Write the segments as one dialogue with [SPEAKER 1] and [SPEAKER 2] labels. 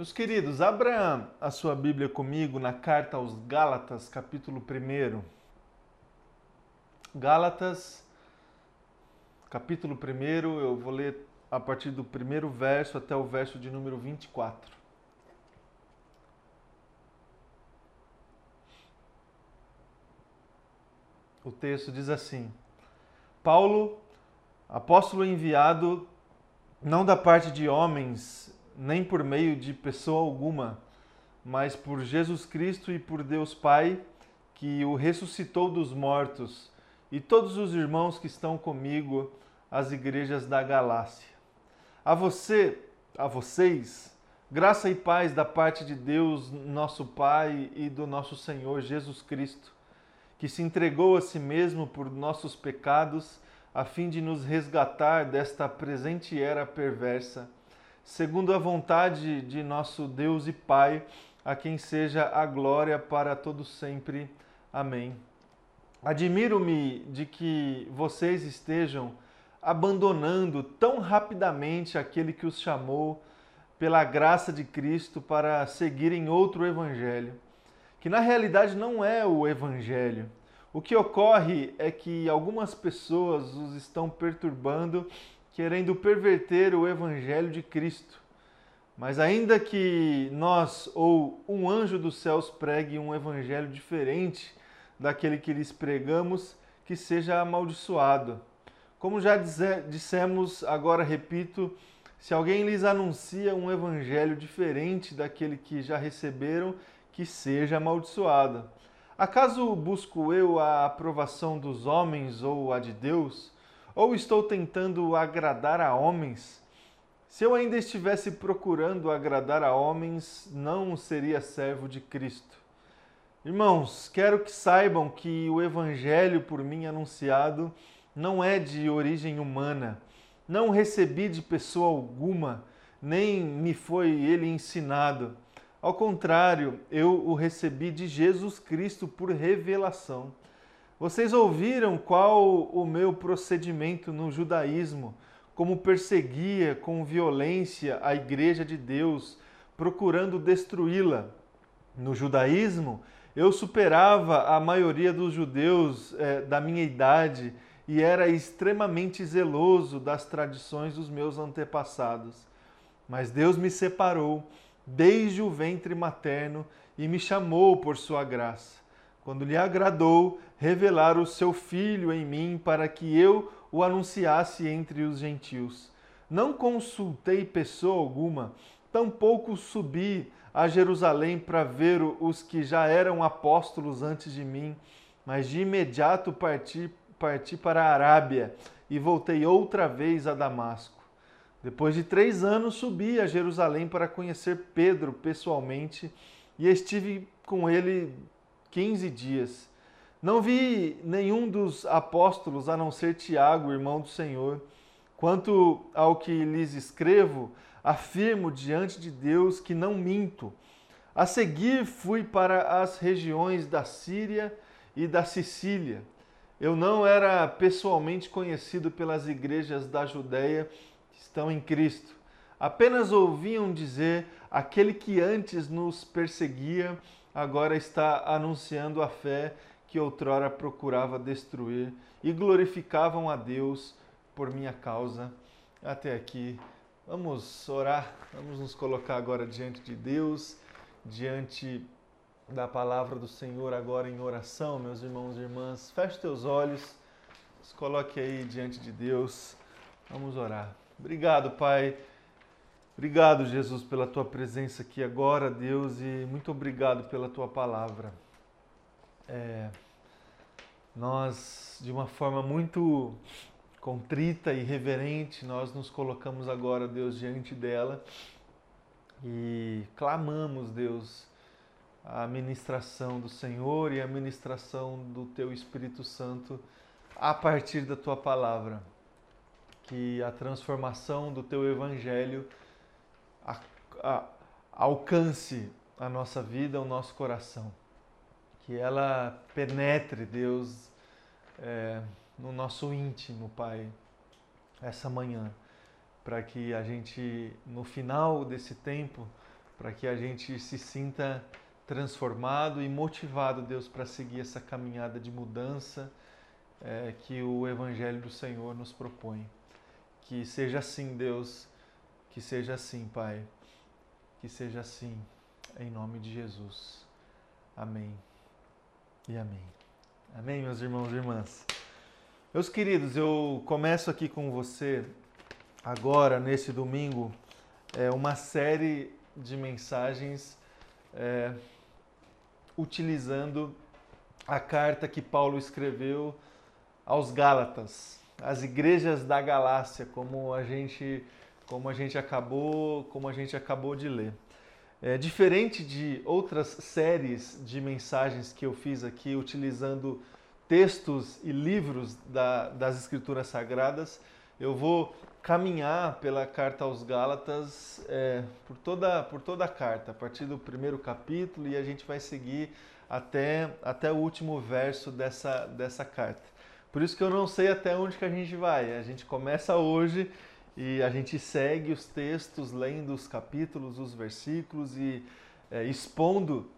[SPEAKER 1] Meus queridos, abra a sua Bíblia comigo na carta aos Gálatas, capítulo 1. Gálatas, capítulo 1, eu vou ler a partir do primeiro verso até o verso de número 24. O texto diz assim: Paulo, apóstolo enviado, não da parte de homens, nem por meio de pessoa alguma, mas por Jesus Cristo e por Deus Pai, que o ressuscitou dos mortos, e todos os irmãos que estão comigo, as igrejas da Galácia. A você, a vocês, graça e paz da parte de Deus, nosso Pai, e do nosso Senhor Jesus Cristo, que se entregou a si mesmo por nossos pecados, a fim de nos resgatar desta presente era perversa segundo a vontade de nosso Deus e Pai, a quem seja a glória para todo sempre. Amém. Admiro-me de que vocês estejam abandonando tão rapidamente aquele que os chamou pela graça de Cristo para seguirem outro evangelho, que na realidade não é o evangelho. O que ocorre é que algumas pessoas os estão perturbando querendo perverter o evangelho de Cristo. Mas ainda que nós ou um anjo dos céus pregue um evangelho diferente daquele que lhes pregamos, que seja amaldiçoado. Como já dissemos, agora repito, se alguém lhes anuncia um evangelho diferente daquele que já receberam, que seja amaldiçoado. Acaso busco eu a aprovação dos homens ou a de Deus? Ou estou tentando agradar a homens? Se eu ainda estivesse procurando agradar a homens, não seria servo de Cristo. Irmãos, quero que saibam que o evangelho por mim anunciado não é de origem humana. Não recebi de pessoa alguma, nem me foi ele ensinado. Ao contrário, eu o recebi de Jesus Cristo por revelação. Vocês ouviram qual o meu procedimento no judaísmo, como perseguia com violência a igreja de Deus, procurando destruí-la. No judaísmo, eu superava a maioria dos judeus é, da minha idade e era extremamente zeloso das tradições dos meus antepassados. Mas Deus me separou desde o ventre materno e me chamou por sua graça quando lhe agradou revelar o seu filho em mim para que eu o anunciasse entre os gentios. Não consultei pessoa alguma, tampouco subi a Jerusalém para ver os que já eram apóstolos antes de mim, mas de imediato parti, parti para a Arábia e voltei outra vez a Damasco. Depois de três anos, subi a Jerusalém para conhecer Pedro pessoalmente e estive com ele 15 dias. Não vi nenhum dos apóstolos a não ser Tiago, irmão do Senhor. Quanto ao que lhes escrevo, afirmo diante de Deus que não minto. A seguir fui para as regiões da Síria e da Sicília. Eu não era pessoalmente conhecido pelas igrejas da Judéia que estão em Cristo. Apenas ouviam dizer aquele que antes nos perseguia agora está anunciando a fé que outrora procurava destruir e glorificavam a Deus por minha causa. Até aqui. Vamos orar, vamos nos colocar agora diante de Deus, diante da palavra do Senhor agora em oração, meus irmãos e irmãs. Feche teus olhos, se coloque aí diante de Deus. Vamos orar. Obrigado, Pai Obrigado, Jesus, pela tua presença aqui agora, Deus, e muito obrigado pela tua palavra. É, nós, de uma forma muito contrita e reverente, nós nos colocamos agora, Deus, diante dela e clamamos, Deus, a ministração do Senhor e a ministração do teu Espírito Santo a partir da tua palavra. Que a transformação do teu evangelho a, a, alcance a nossa vida, o nosso coração. Que ela penetre, Deus, é, no nosso íntimo, Pai, essa manhã, para que a gente, no final desse tempo, para que a gente se sinta transformado e motivado, Deus, para seguir essa caminhada de mudança é, que o Evangelho do Senhor nos propõe. Que seja assim, Deus, que seja assim, Pai, que seja assim, em nome de Jesus. Amém e amém. Amém, meus irmãos e irmãs. Meus queridos, eu começo aqui com você agora, nesse domingo, é, uma série de mensagens é, utilizando a carta que Paulo escreveu aos Gálatas, às igrejas da Galácia, como a gente, como a gente acabou, como a gente acabou de ler. É, diferente de outras séries de mensagens que eu fiz aqui utilizando textos e livros da, das Escrituras Sagradas, eu vou caminhar pela carta aos Gálatas é, por, toda, por toda a carta, a partir do primeiro capítulo, e a gente vai seguir até, até o último verso dessa, dessa carta. Por isso que eu não sei até onde que a gente vai. A gente começa hoje e a gente segue os textos, lendo os capítulos, os versículos e é, expondo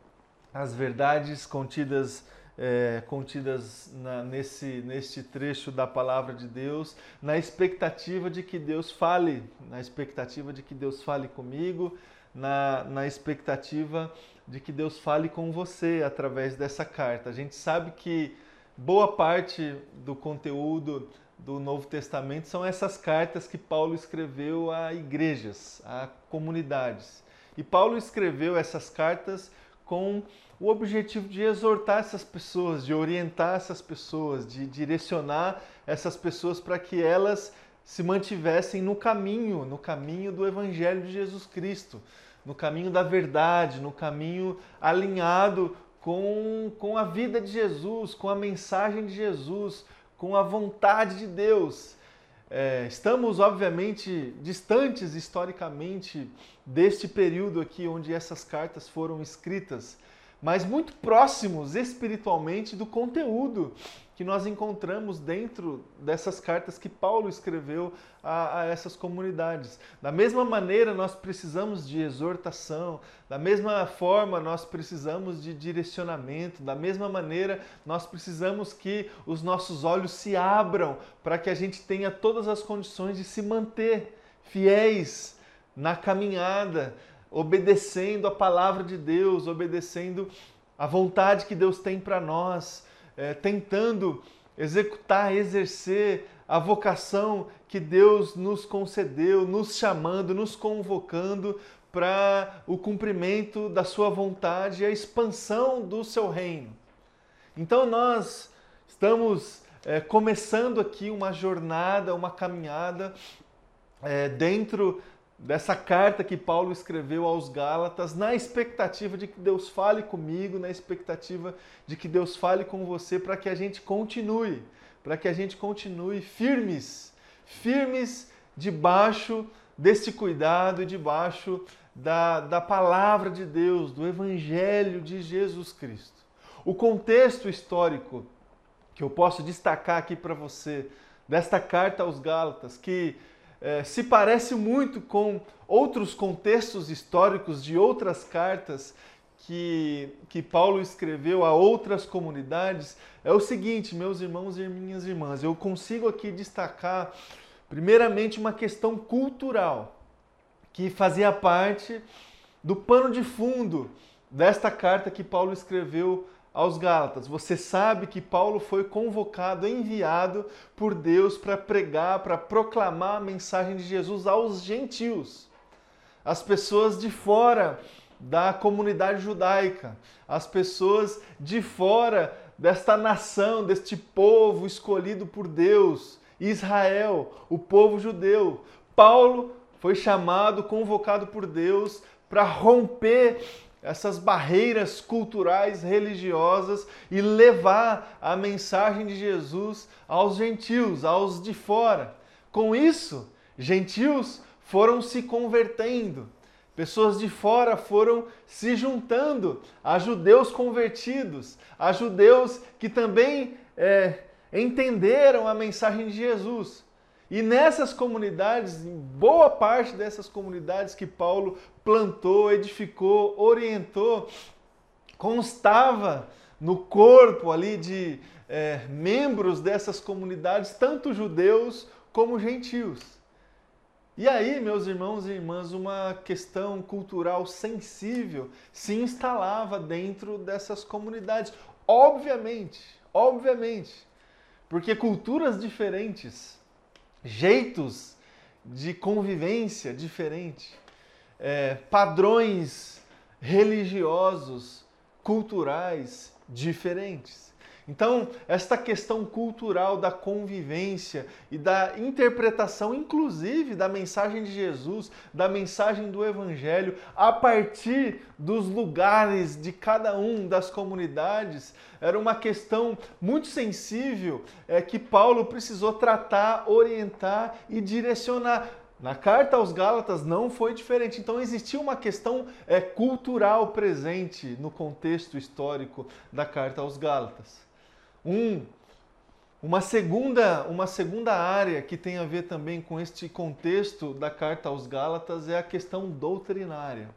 [SPEAKER 1] as verdades contidas é, contidas na, nesse, neste trecho da palavra de Deus, na expectativa de que Deus fale, na expectativa de que Deus fale comigo, na, na expectativa de que Deus fale com você através dessa carta. A gente sabe que boa parte do conteúdo do Novo Testamento são essas cartas que Paulo escreveu a igrejas, a comunidades. E Paulo escreveu essas cartas com o objetivo de exortar essas pessoas, de orientar essas pessoas, de direcionar essas pessoas para que elas se mantivessem no caminho, no caminho do Evangelho de Jesus Cristo, no caminho da verdade, no caminho alinhado com, com a vida de Jesus, com a mensagem de Jesus, com a vontade de Deus. É, estamos, obviamente, distantes historicamente deste período aqui onde essas cartas foram escritas mas muito próximos espiritualmente do conteúdo que nós encontramos dentro dessas cartas que Paulo escreveu a, a, essas comunidades. Da mesma maneira, nós precisamos de exortação, da mesma forma, nós precisamos de direcionamento, da mesma maneira, nós precisamos que os nossos olhos se abram para que a gente tenha todas as condições de se manter fiéis na caminhada, obedecendo a palavra de Deus, obedecendo a vontade que Deus tem para nós, é, tentando executar, exercer a vocação que Deus nos concedeu, nos chamando, nos convocando para o cumprimento da sua vontade e a expansão do seu reino. Então nós estamos é, começando aqui uma jornada, uma caminhada é, dentro dessa carta que Paulo escreveu aos Gálatas, na expectativa de que Deus fale comigo, na expectativa de que Deus fale com você, para que a gente continue, para que a gente continue firmes, firmes debaixo deste cuidado e debaixo da, da palavra de Deus, do Evangelho de Jesus Cristo. O contexto histórico que eu posso destacar aqui para você desta carta aos Gálatas, que é, se parece muito com outros contextos históricos de outras cartas que, que Paulo escreveu a outras comunidades, é o seguinte, meus irmãos e minhas irmãs, eu consigo aqui destacar, primeiramente, uma questão cultural que fazia parte do pano de fundo desta carta que Paulo escreveu aos Gálatas. Você sabe que Paulo foi convocado, enviado por Deus para pregar, para proclamar a mensagem de Jesus aos gentios, as pessoas de fora da comunidade judaica, as pessoas de fora desta nação, deste povo escolhido por Deus, Israel, o povo judeu. Paulo foi chamado, convocado por Deus para romper essas barreiras culturais, religiosas e levar a mensagem de Jesus aos gentios, aos de fora. Com isso, gentios foram se convertendo, pessoas de fora foram se juntando a judeus convertidos, a judeus que também é, entenderam a mensagem de Jesus. E nessas comunidades, em boa parte dessas comunidades que Paulo plantou, edificou, orientou, constava no corpo ali de é, membros dessas comunidades, tanto judeus como gentios. E aí, meus irmãos e irmãs, uma questão cultural sensível se instalava dentro dessas comunidades. Obviamente, obviamente, porque culturas diferentes, jeitos de convivência diferentes, é, padrões religiosos, culturais diferentes. Então, esta questão cultural da convivência e da interpretação, inclusive, da mensagem de Jesus, da mensagem do Evangelho, a partir dos lugares de cada um das comunidades, era uma questão muito sensível é, que Paulo precisou tratar, orientar e direcionar. Na carta aos Gálatas não foi diferente. Então existia uma questão é, cultural presente no contexto histórico da carta aos Gálatas. Um, uma segunda, uma segunda área que tem a ver também com este contexto da carta aos Gálatas é a questão doutrinária.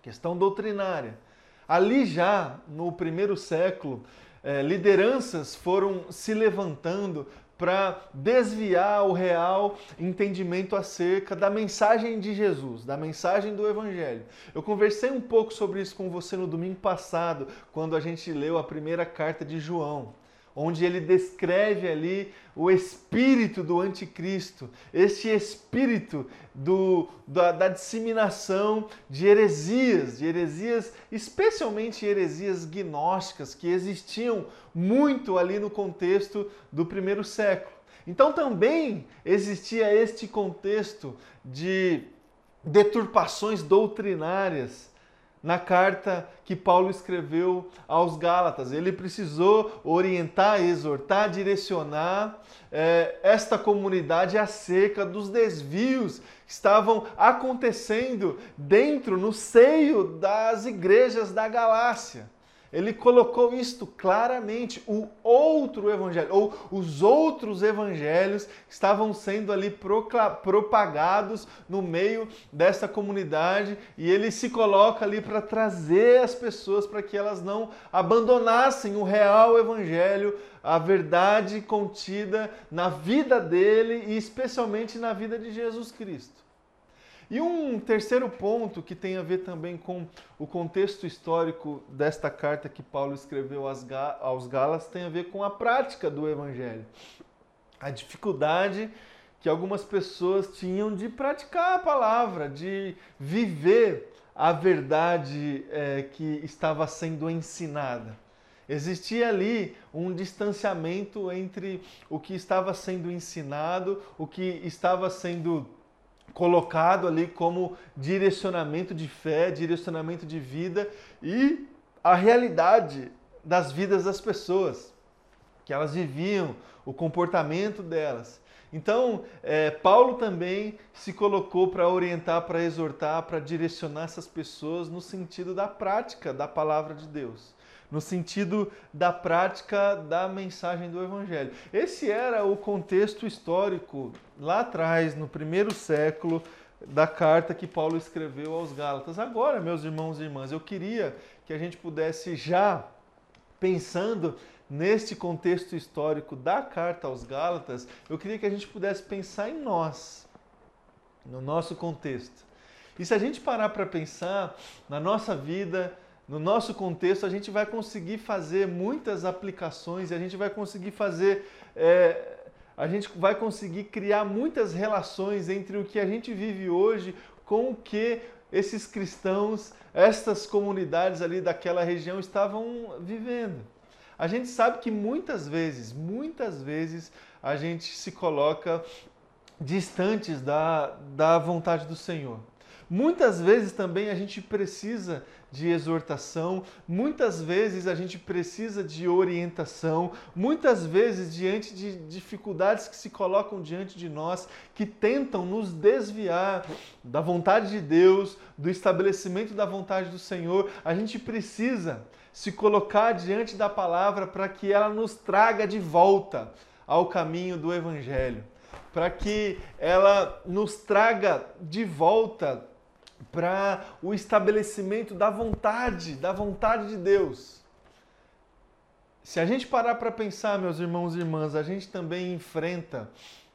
[SPEAKER 1] Questão doutrinária. Ali já no primeiro século, eh, lideranças foram se levantando para desviar o real entendimento acerca da mensagem de Jesus, da mensagem do Evangelho. Eu conversei um pouco sobre isso com você no domingo passado, quando a gente leu a primeira carta de João onde ele descreve ali o espírito do anticristo, este espírito do, da, da, disseminação de heresias, de heresias, especialmente heresias gnósticas, que existiam muito ali no contexto do primeiro século. Então também existia este contexto de deturpações doutrinárias na carta que Paulo escreveu aos Gálatas. Ele precisou orientar, exortar, direcionar é, esta comunidade acerca dos desvios que estavam acontecendo dentro, no seio das igrejas da Galácia. Ele colocou isto claramente. O outro evangelho, ou os outros evangelhos estavam sendo ali propagados no meio dessa comunidade e ele se coloca ali para trazer as pessoas para que elas não abandonassem o real evangelho, a verdade contida na vida dele e especialmente na vida de Jesus Cristo. E um terceiro ponto que tem a ver também com o contexto histórico desta carta que Paulo escreveu aos Galas tem a ver com a prática do Evangelho. A dificuldade que algumas pessoas tinham de praticar a palavra, de viver a verdade é, que estava sendo ensinada. Existia ali um distanciamento entre o que estava sendo ensinado, o que estava sendo colocado ali como direcionamento de fé, direcionamento de vida e a realidade das vidas das pessoas, que elas viviam, o comportamento delas. Então, é, Paulo também se colocou para orientar, para exortar, para direcionar essas pessoas no sentido da prática da palavra de Deus no sentido da prática da mensagem do Evangelho. Esse era o contexto histórico lá atrás, no primeiro século, da carta que Paulo escreveu aos Gálatas. Agora, meus irmãos e irmãs, eu queria que a gente pudesse já pensando neste contexto histórico da carta aos Gálatas, eu queria que a gente pudesse pensar em nós, no nosso contexto. E se a gente parar para pensar na nossa vida, no nosso contexto, a gente vai conseguir fazer muitas aplicações e a gente vai conseguir fazer. É, a gente vai conseguir criar muitas relações entre o que a gente vive hoje com o que esses cristãos, estas comunidades ali daquela região estavam vivendo. A gente sabe que muitas vezes, muitas vezes, a gente se coloca distantes da, da vontade do Senhor. Muitas vezes também a gente precisa de exortação, muitas vezes a gente precisa de orientação, muitas vezes diante de dificuldades que se colocam diante de nós, que tentam nos desviar da vontade de Deus, do estabelecimento da vontade do Senhor, a gente precisa se colocar diante da palavra para que ela nos traga de volta ao caminho do Evangelho para que ela nos traga de volta para o estabelecimento da vontade, da vontade de Deus. Se a gente parar para pensar, meus irmãos e irmãs, a gente também enfrenta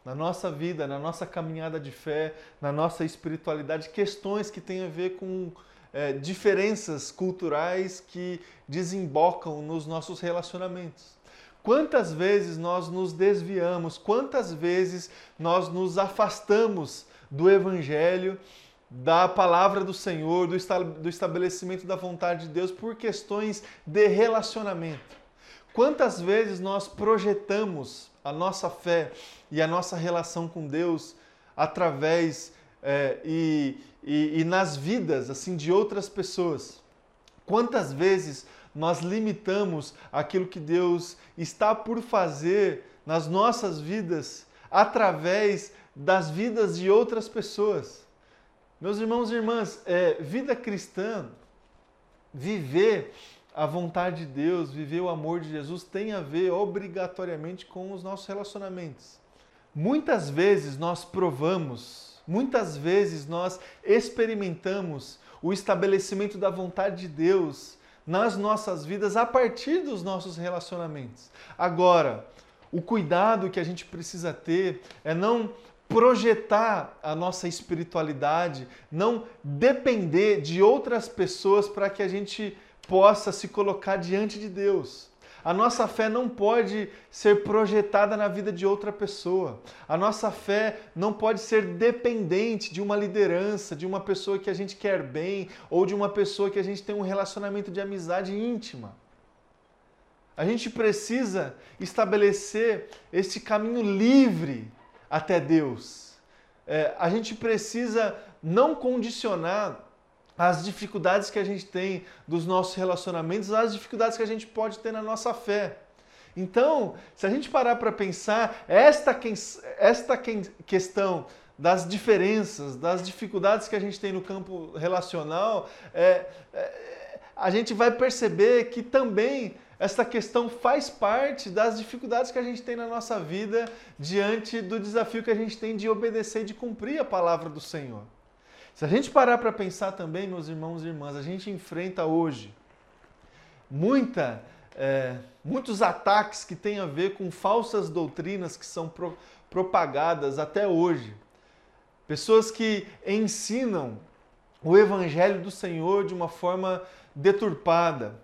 [SPEAKER 1] na nossa vida, na nossa caminhada de fé, na nossa espiritualidade, questões que têm a ver com é, diferenças culturais que desembocam nos nossos relacionamentos. Quantas vezes nós nos desviamos, quantas vezes nós nos afastamos do Evangelho, da palavra do Senhor, do estabelecimento da vontade de Deus por questões de relacionamento. Quantas vezes nós projetamos a nossa fé e a nossa relação com Deus através é, e, e, e nas vidas assim de outras pessoas? Quantas vezes nós limitamos aquilo que Deus está por fazer nas nossas vidas através das vidas de outras pessoas? Meus irmãos e irmãs, é, vida cristã, viver a vontade de Deus, viver o amor de Jesus tem a ver obrigatoriamente com os nossos relacionamentos. Muitas vezes nós provamos, muitas vezes nós experimentamos o estabelecimento da vontade de Deus nas nossas vidas a partir dos nossos relacionamentos. Agora, o cuidado que a gente precisa ter é não projetar a nossa espiritualidade, não depender de outras pessoas para que a gente possa se colocar diante de Deus. A nossa fé não pode ser projetada na vida de outra pessoa. A nossa fé não pode ser dependente de uma liderança, de uma pessoa que a gente quer bem ou de uma pessoa que a gente tem um relacionamento de amizade íntima. A gente precisa estabelecer esse caminho livre até Deus. É, a gente precisa não condicionar as dificuldades que a gente tem dos nossos relacionamentos, as dificuldades que a gente pode ter na nossa fé. Então, se a gente parar para pensar, esta, esta questão das diferenças, das dificuldades que a gente tem no campo relacional, é, é, a gente vai perceber que também esta questão faz parte das dificuldades que a gente tem na nossa vida diante do desafio que a gente tem de obedecer e de cumprir a palavra do Senhor. Se a gente parar para pensar também, meus irmãos e irmãs, a gente enfrenta hoje muita, é, muitos ataques que têm a ver com falsas doutrinas que são pro, propagadas até hoje. Pessoas que ensinam o evangelho do Senhor de uma forma deturpada.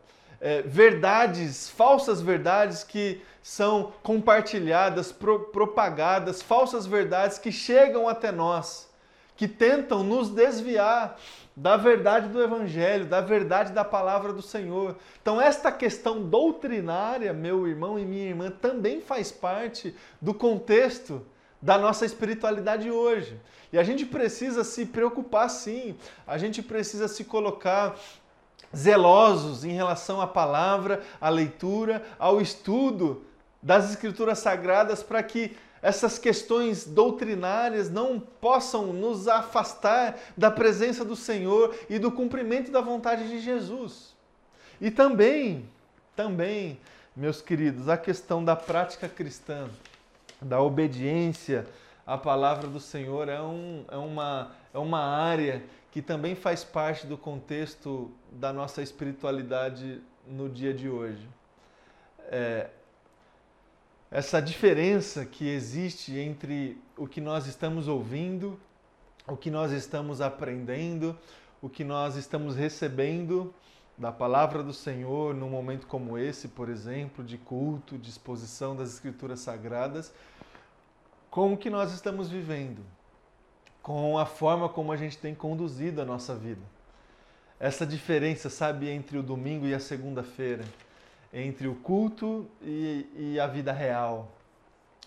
[SPEAKER 1] É, verdades, falsas verdades que são compartilhadas, pro, propagadas, falsas verdades que chegam até nós que tentam nos desviar da verdade do Evangelho, da verdade da palavra do Senhor. Então, esta questão doutrinária, meu irmão e minha irmã, também faz parte do contexto da nossa espiritualidade hoje. E a gente precisa se preocupar sim, a gente precisa se colocar zelosos em relação à palavra, à leitura, ao estudo das Escrituras Sagradas para que essas questões doutrinárias não possam nos afastar da presença do Senhor e do cumprimento da vontade de Jesus. E também, também, meus queridos, a questão da prática cristã, da obediência à palavra do Senhor é, um, é, uma, é uma área que também faz parte do contexto da nossa espiritualidade no dia de hoje. É, essa diferença que existe entre o que nós estamos ouvindo, o que nós estamos aprendendo, o que nós estamos recebendo da palavra do Senhor num momento como esse, por exemplo, de culto, de exposição das escrituras sagradas, com o que nós estamos vivendo, com a forma como a gente tem conduzido a nossa vida. Essa diferença, sabe, entre o domingo e a segunda-feira entre o culto e, e a vida real,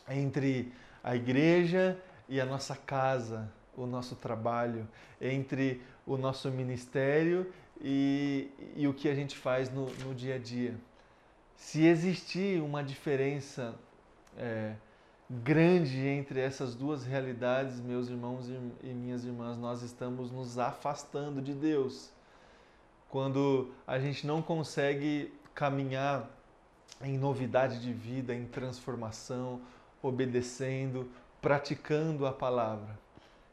[SPEAKER 1] entre a igreja e a nossa casa, o nosso trabalho, entre o nosso ministério e, e o que a gente faz no, no, dia a dia. Se existir uma diferença é, grande entre essas duas realidades, meus irmãos e, minhas irmãs, nós estamos nos afastando de Deus. Quando a gente não consegue caminhar em novidade de vida, em transformação, obedecendo, praticando a palavra.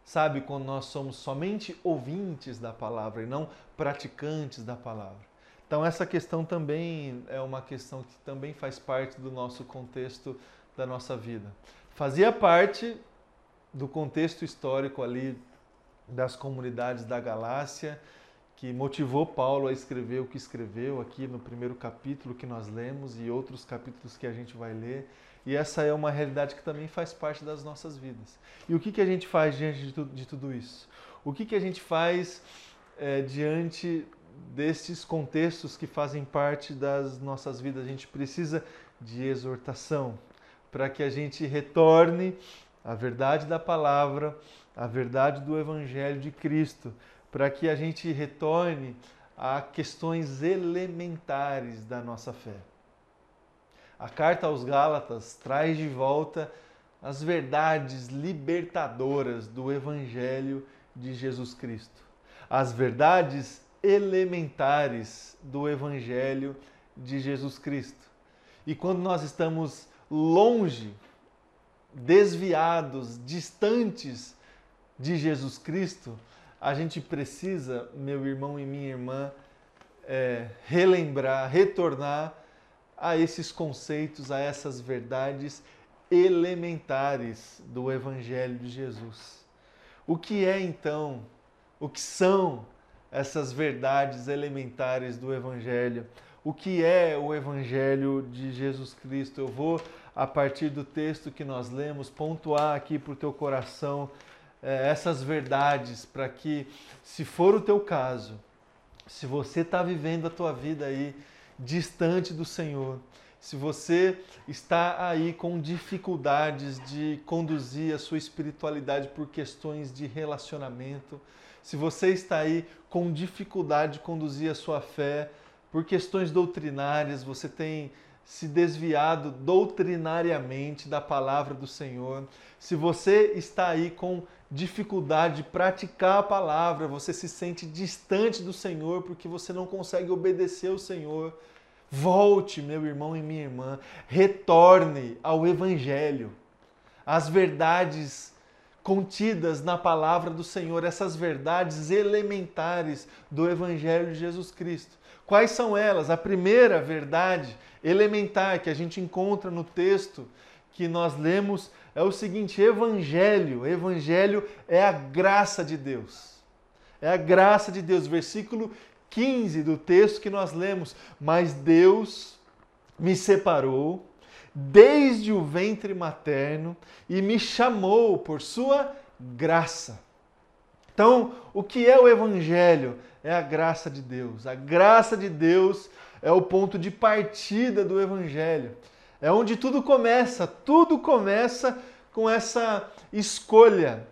[SPEAKER 1] Sabe quando nós somos somente ouvintes da palavra e não praticantes da palavra. Então essa questão também é uma questão que também faz parte do nosso contexto da nossa vida. Fazia parte do contexto histórico ali das comunidades da Galácia, que motivou Paulo a escrever o que escreveu aqui no primeiro capítulo que nós lemos e outros capítulos que a gente vai ler. E essa é uma realidade que também faz parte das nossas vidas. E o que, que a gente faz diante de, tu, de tudo isso? O que, que a gente faz é, diante destes contextos que fazem parte das nossas vidas? A gente precisa de exortação para que a gente retorne à verdade da palavra, à verdade do Evangelho de Cristo, para que a gente retorne a questões elementares da nossa fé. A carta aos Gálatas traz de volta as verdades libertadoras do Evangelho de Jesus Cristo, as verdades elementares do Evangelho de Jesus Cristo. E quando nós estamos longe, desviados, distantes de Jesus Cristo, a gente precisa, meu irmão e minha irmã, é, relembrar, retornar a esses conceitos, a essas verdades elementares do Evangelho de Jesus. O que é então, o que são essas verdades elementares do Evangelho? O que é o Evangelho de Jesus Cristo? Eu vou, a partir do texto que nós lemos, pontuar aqui para o teu coração é, essas verdades, para que, se for o teu caso, se você está vivendo a tua vida aí distante do Senhor, se você está aí com dificuldades de conduzir a sua espiritualidade por questões de relacionamento, se você está aí com dificuldade de conduzir a sua fé por questões doutrinárias, você tem se desviado doutrinariamente da palavra do Senhor, se você está aí com dificuldade de praticar a palavra, você se sente distante do Senhor porque você não consegue obedecer ao Senhor, volte, meu irmão e minha irmã, retorne ao Evangelho, às verdades contidas na palavra do Senhor, essas verdades elementares do Evangelho de Jesus Cristo. Quais são elas? A primeira verdade elementar que a gente encontra no texto que nós lemos é o seguinte: Evangelho. Evangelho é a graça de Deus. É a graça de Deus. Versículo 15 do texto que nós lemos. Mas Deus me separou desde o ventre materno e me chamou por sua graça. Então, o que é o Evangelho? É a graça de Deus. A graça de Deus é o ponto de partida do Evangelho. É onde tudo começa. Tudo começa com essa escolha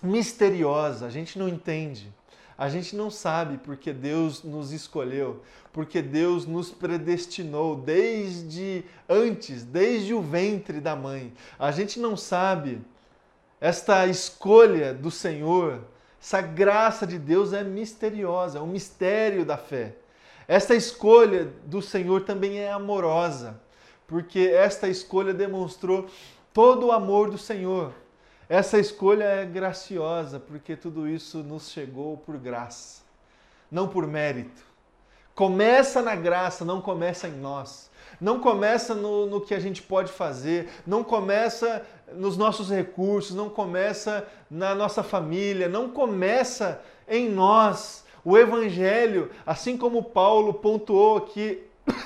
[SPEAKER 1] misteriosa. A gente não entende. A gente não sabe porque Deus nos escolheu, porque Deus nos predestinou desde antes, desde o ventre da mãe. A gente não sabe esta escolha do Senhor, essa graça de Deus é misteriosa, é um mistério da fé. Esta escolha do Senhor também é amorosa, porque esta escolha demonstrou todo o amor do Senhor. Essa escolha é graciosa, porque tudo isso nos chegou por graça, não por mérito. Começa na graça, não começa em nós. Não começa no, no que a gente pode fazer, não começa nos nossos recursos, não começa na nossa família, não começa em nós. O Evangelho, assim como Paulo pontuou aqui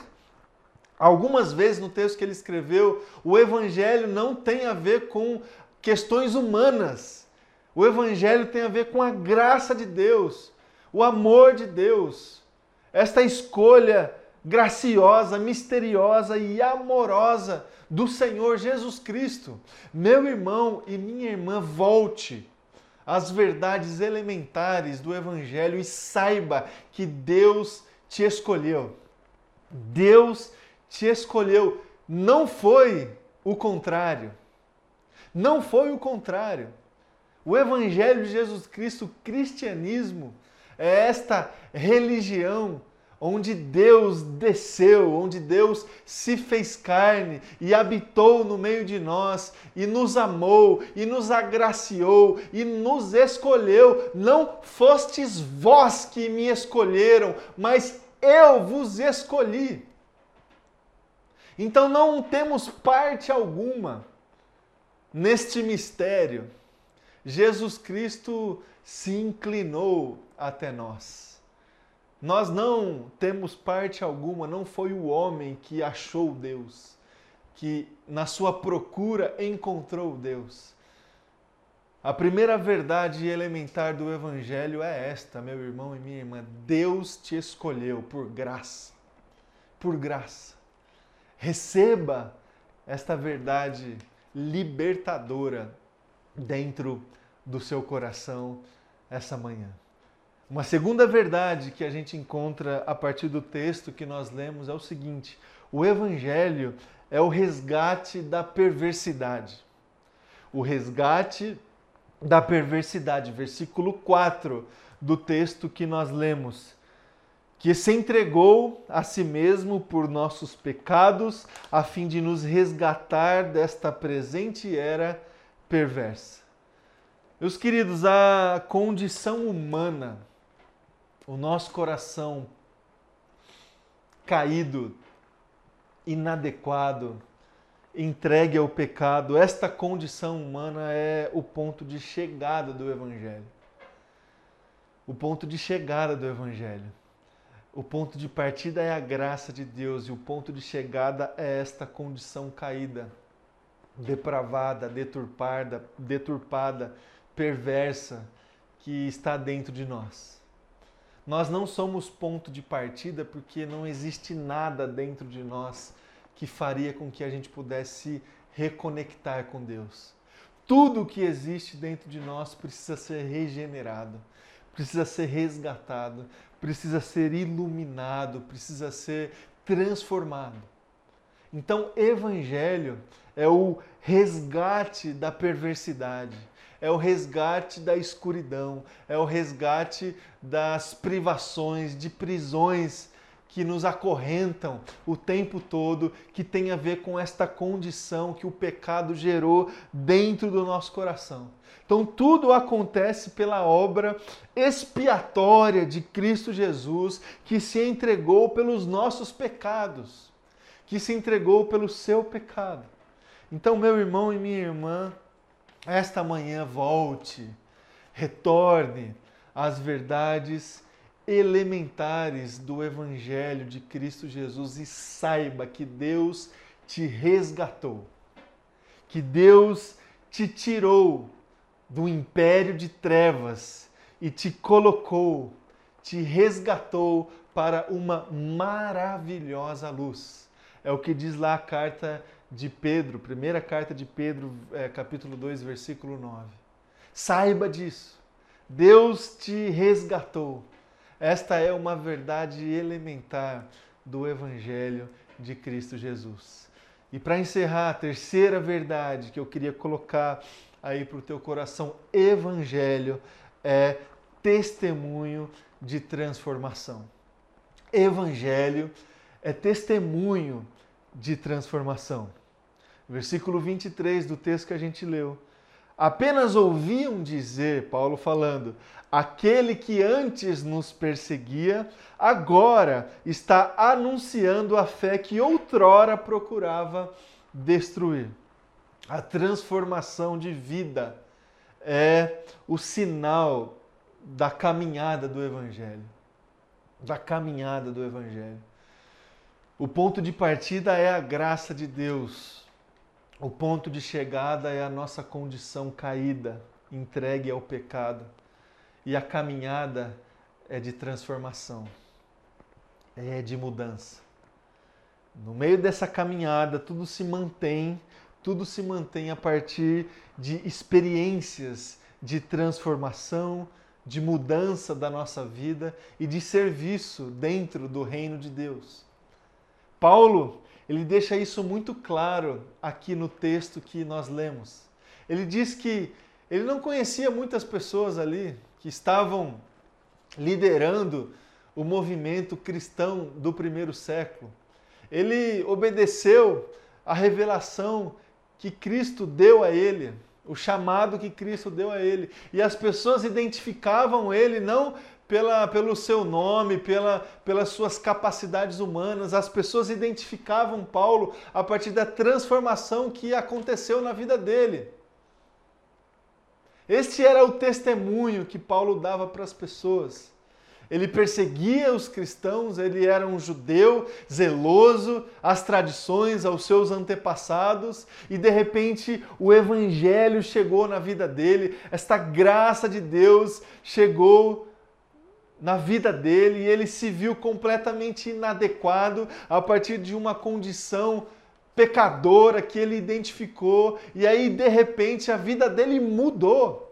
[SPEAKER 1] algumas vezes no texto que ele escreveu, o Evangelho não tem a ver com questões humanas. O Evangelho tem a ver com a graça de Deus, o amor de Deus, esta escolha graciosa, misteriosa e amorosa do Senhor Jesus Cristo. Meu irmão e minha irmã, volte às verdades elementares do Evangelho e saiba que Deus te escolheu. Deus te escolheu. Não foi o contrário. Não foi o contrário. O Evangelho de Jesus Cristo, o cristianismo, é esta religião onde Deus desceu, onde Deus se fez carne e habitou no meio de nós e nos amou e nos agraciou e nos escolheu. Não fostes vós que me escolheram, mas eu vos escolhi. Então não temos parte alguma neste mistério. Jesus Cristo se inclinou até nós. Nós não temos parte alguma, não foi o homem que achou Deus, que na sua procura encontrou Deus. A primeira verdade elementar do Evangelho é esta, meu irmão e minha irmã: Deus te escolheu por graça. Por graça. Receba esta verdade libertadora dentro do seu coração essa manhã. Uma segunda verdade que a gente encontra a partir do texto que nós lemos é o seguinte: o Evangelho é o resgate da perversidade. O resgate da perversidade, versículo 4 do texto que nós lemos. Que se entregou a si mesmo por nossos pecados, a fim de nos resgatar desta presente era perversa. Meus queridos, a condição humana o nosso coração caído, inadequado, entregue ao pecado, esta condição humana é o ponto de chegada do Evangelho. O ponto de chegada do Evangelho. O ponto de partida é a graça de Deus e o ponto de chegada é esta condição caída, depravada, deturpada, deturpada, perversa que está dentro de nós. Nós não somos ponto de partida porque não existe nada dentro de nós que faria com que a gente pudesse reconectar com Deus. Tudo o que existe dentro de nós precisa ser regenerado, precisa ser resgatado, precisa ser iluminado, precisa ser transformado. Então, evangelho é o resgate da perversidade é o resgate da escuridão, é o resgate das privações, de prisões que nos acorrentam o tempo todo, que tem a ver com esta condição que o pecado gerou dentro do nosso coração. Então, tudo acontece pela obra expiatória de Cristo Jesus, que se entregou pelos nossos pecados, que se entregou pelo seu pecado. Então, meu irmão e minha irmã, esta manhã volte, retorne às verdades elementares do Evangelho de Cristo Jesus e saiba que Deus te resgatou, que Deus te tirou do império de trevas e te colocou, te resgatou para uma maravilhosa luz. É o que diz lá a carta de Pedro, primeira carta de Pedro, é, capítulo 2, versículo 9. Saiba disso. Deus te resgatou. Esta é uma verdade elementar do Evangelho de Cristo Jesus. E para encerrar, a terceira verdade que eu queria colocar aí para o teu coração: Evangelho é testemunho de transformação. Evangelho é testemunho de transformação. Versículo 23 do texto que a gente leu. Apenas ouviam dizer, Paulo falando, aquele que antes nos perseguia, agora está anunciando a fé que outrora procurava destruir. A transformação de vida é o sinal da caminhada do Evangelho. Da caminhada do Evangelho. O ponto de partida é a graça de Deus. O ponto de chegada é a nossa condição caída, entregue ao pecado. E a caminhada é de transformação, é de mudança. No meio dessa caminhada, tudo se mantém, tudo se mantém a partir de experiências de transformação, de mudança da nossa vida e de serviço dentro do reino de Deus. Paulo, ele deixa isso muito claro aqui no texto que nós lemos. Ele diz que ele não conhecia muitas pessoas ali que estavam liderando o movimento cristão do primeiro século. Ele obedeceu a revelação que Cristo deu a ele, o chamado que Cristo deu a ele. E as pessoas identificavam ele não pela, pelo seu nome, pela, pelas suas capacidades humanas. As pessoas identificavam Paulo a partir da transformação que aconteceu na vida dele. Este era o testemunho que Paulo dava para as pessoas. Ele perseguia os cristãos, ele era um judeu zeloso às tradições, aos seus antepassados, e de repente o evangelho chegou na vida dele, esta graça de Deus chegou na vida dele e ele se viu completamente inadequado a partir de uma condição pecadora que ele identificou, e aí de repente a vida dele mudou.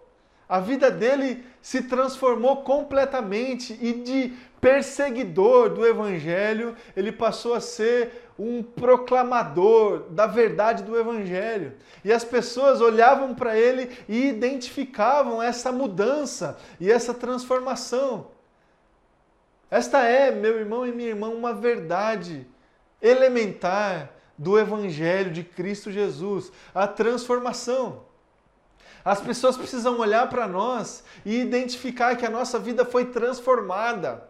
[SPEAKER 1] A vida dele se transformou completamente e de perseguidor do evangelho, ele passou a ser um proclamador da verdade do evangelho. E as pessoas olhavam para ele e identificavam essa mudança e essa transformação. Esta é, meu irmão e minha irmã, uma verdade elementar do evangelho de Cristo Jesus, a transformação. As pessoas precisam olhar para nós e identificar que a nossa vida foi transformada,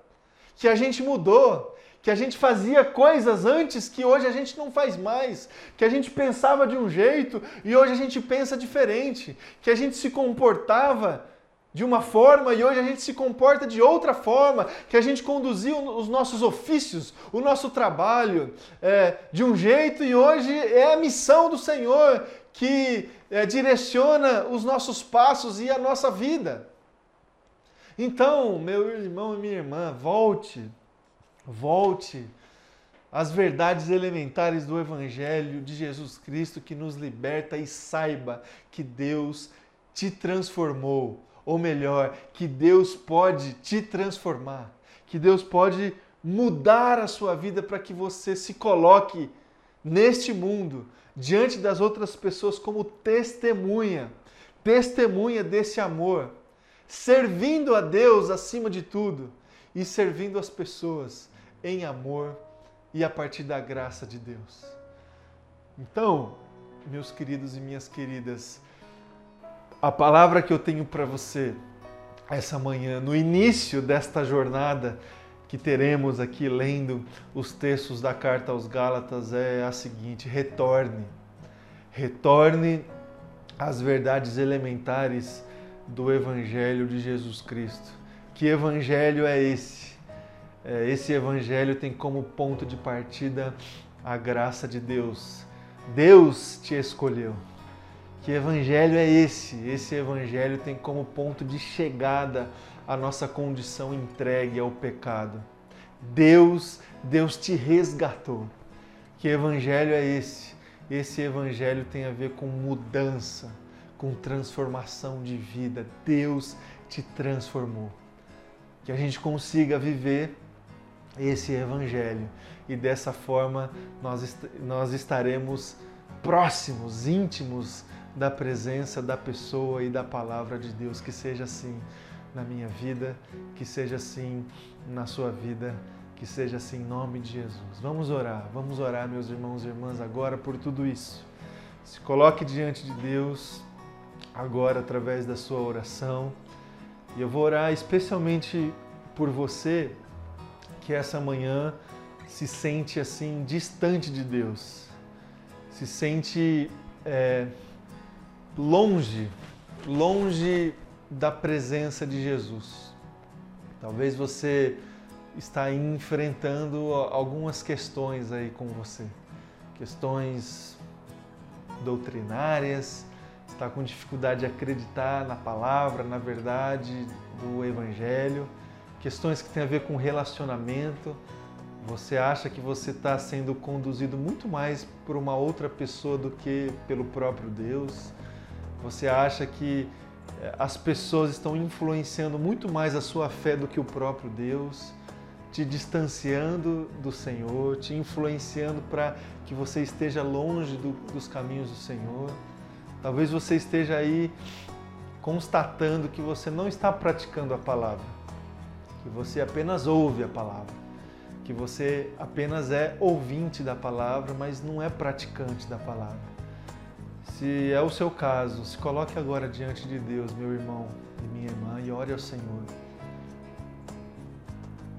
[SPEAKER 1] que a gente mudou, que a gente fazia coisas antes que hoje a gente não faz mais, que a gente pensava de um jeito e hoje a gente pensa diferente, que a gente se comportava de uma forma e hoje a gente se comporta de outra forma, que a gente conduzia os nossos ofícios, o nosso trabalho é, de um jeito e hoje é a missão do Senhor que é, direciona os nossos passos e a nossa vida. Então, meu irmão e minha irmã, volte, volte às verdades elementares do Evangelho de Jesus Cristo que nos liberta e saiba que Deus te transformou ou melhor, que Deus pode te transformar, que Deus pode mudar a sua vida para que você se coloque neste mundo, diante das outras pessoas, como testemunha, testemunha desse amor, servindo a Deus acima de tudo e servindo as pessoas em amor e a partir da graça de Deus. Então, meus queridos e minhas queridas, a palavra que eu tenho para você essa manhã, no início desta jornada que teremos aqui lendo os textos da carta aos Gálatas, é a seguinte: retorne. Retorne às verdades elementares do Evangelho de Jesus Cristo. Que Evangelho é esse? É, esse Evangelho tem como ponto de partida a graça de Deus. Deus te escolheu. Que evangelho é esse? Esse evangelho tem como ponto de chegada a nossa condição entregue ao pecado. Deus, Deus te resgatou. Que evangelho é esse? Esse evangelho tem a ver com mudança, com transformação de vida. Deus te transformou. Que a gente consiga viver esse evangelho e dessa forma nós, nós estaremos próximos, íntimos da presença da pessoa e da palavra de Deus. Que seja assim na minha vida, que seja assim na sua vida, que seja assim em nome de Jesus. Vamos orar, vamos orar, meus irmãos e irmãs, agora por tudo isso. Se coloque diante de Deus agora através da sua oração. E eu vou orar especialmente por você que essa manhã se sente assim distante de Deus, se sente é, longe, longe da presença de Jesus. Talvez você está enfrentando algumas questões aí com você, questões doutrinárias, está com dificuldade de acreditar na palavra, na verdade do Evangelho, questões que têm a ver com relacionamento. Você acha que você está sendo conduzido muito mais por uma outra pessoa do que pelo próprio Deus você acha que as pessoas estão influenciando muito mais a sua fé do que o próprio Deus, te distanciando do Senhor, te influenciando para que você esteja longe do, dos caminhos do Senhor. Talvez você esteja aí constatando que você não está praticando a palavra, que você apenas ouve a palavra, que você apenas é ouvinte da palavra, mas não é praticante da palavra. Se é o seu caso, se coloque agora diante de Deus, meu irmão e minha irmã, e ore ao Senhor.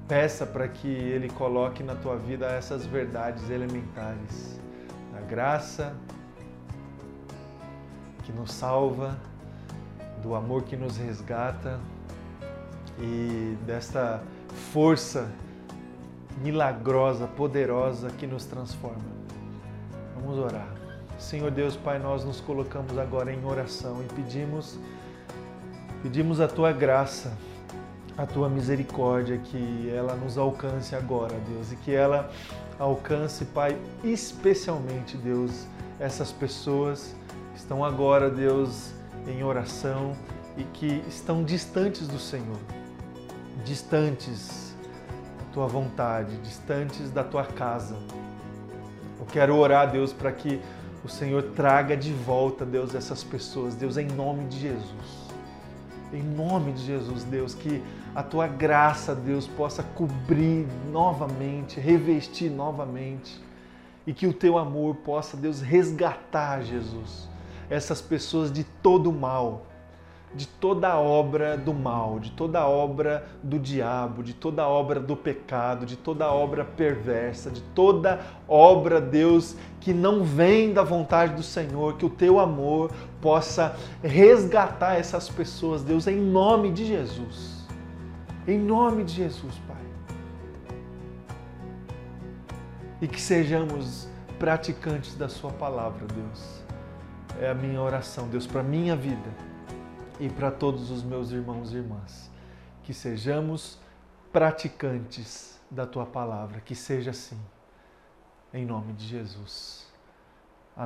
[SPEAKER 1] Peça para que Ele coloque na tua vida essas verdades elementares da graça que nos salva, do amor que nos resgata e desta força milagrosa, poderosa que nos transforma. Vamos orar. Senhor Deus, Pai, nós nos colocamos agora em oração e pedimos pedimos a tua graça a tua misericórdia, que ela nos alcance agora, Deus, e que ela alcance, Pai, especialmente, Deus, essas pessoas que estão agora, Deus, em oração e que estão distantes do Senhor, distantes da tua vontade, distantes da tua casa. Eu quero orar, Deus, para que o Senhor traga de volta, Deus, essas pessoas, Deus, em nome de Jesus. Em nome de Jesus, Deus, que a tua graça, Deus, possa cobrir novamente, revestir novamente. E que o teu amor possa, Deus, resgatar, Jesus, essas pessoas de todo o mal, de toda obra do mal, de toda obra do diabo, de toda obra do pecado, de toda obra perversa, de toda obra, Deus, que não vem da vontade do Senhor, que o teu amor possa resgatar essas pessoas, Deus, em nome de Jesus. Em nome de Jesus, Pai. E que sejamos praticantes da Sua palavra, Deus. É a minha oração, Deus, para a minha vida e para todos os meus irmãos e irmãs. Que sejamos praticantes da Tua palavra. Que seja assim. Em nome de Jesus.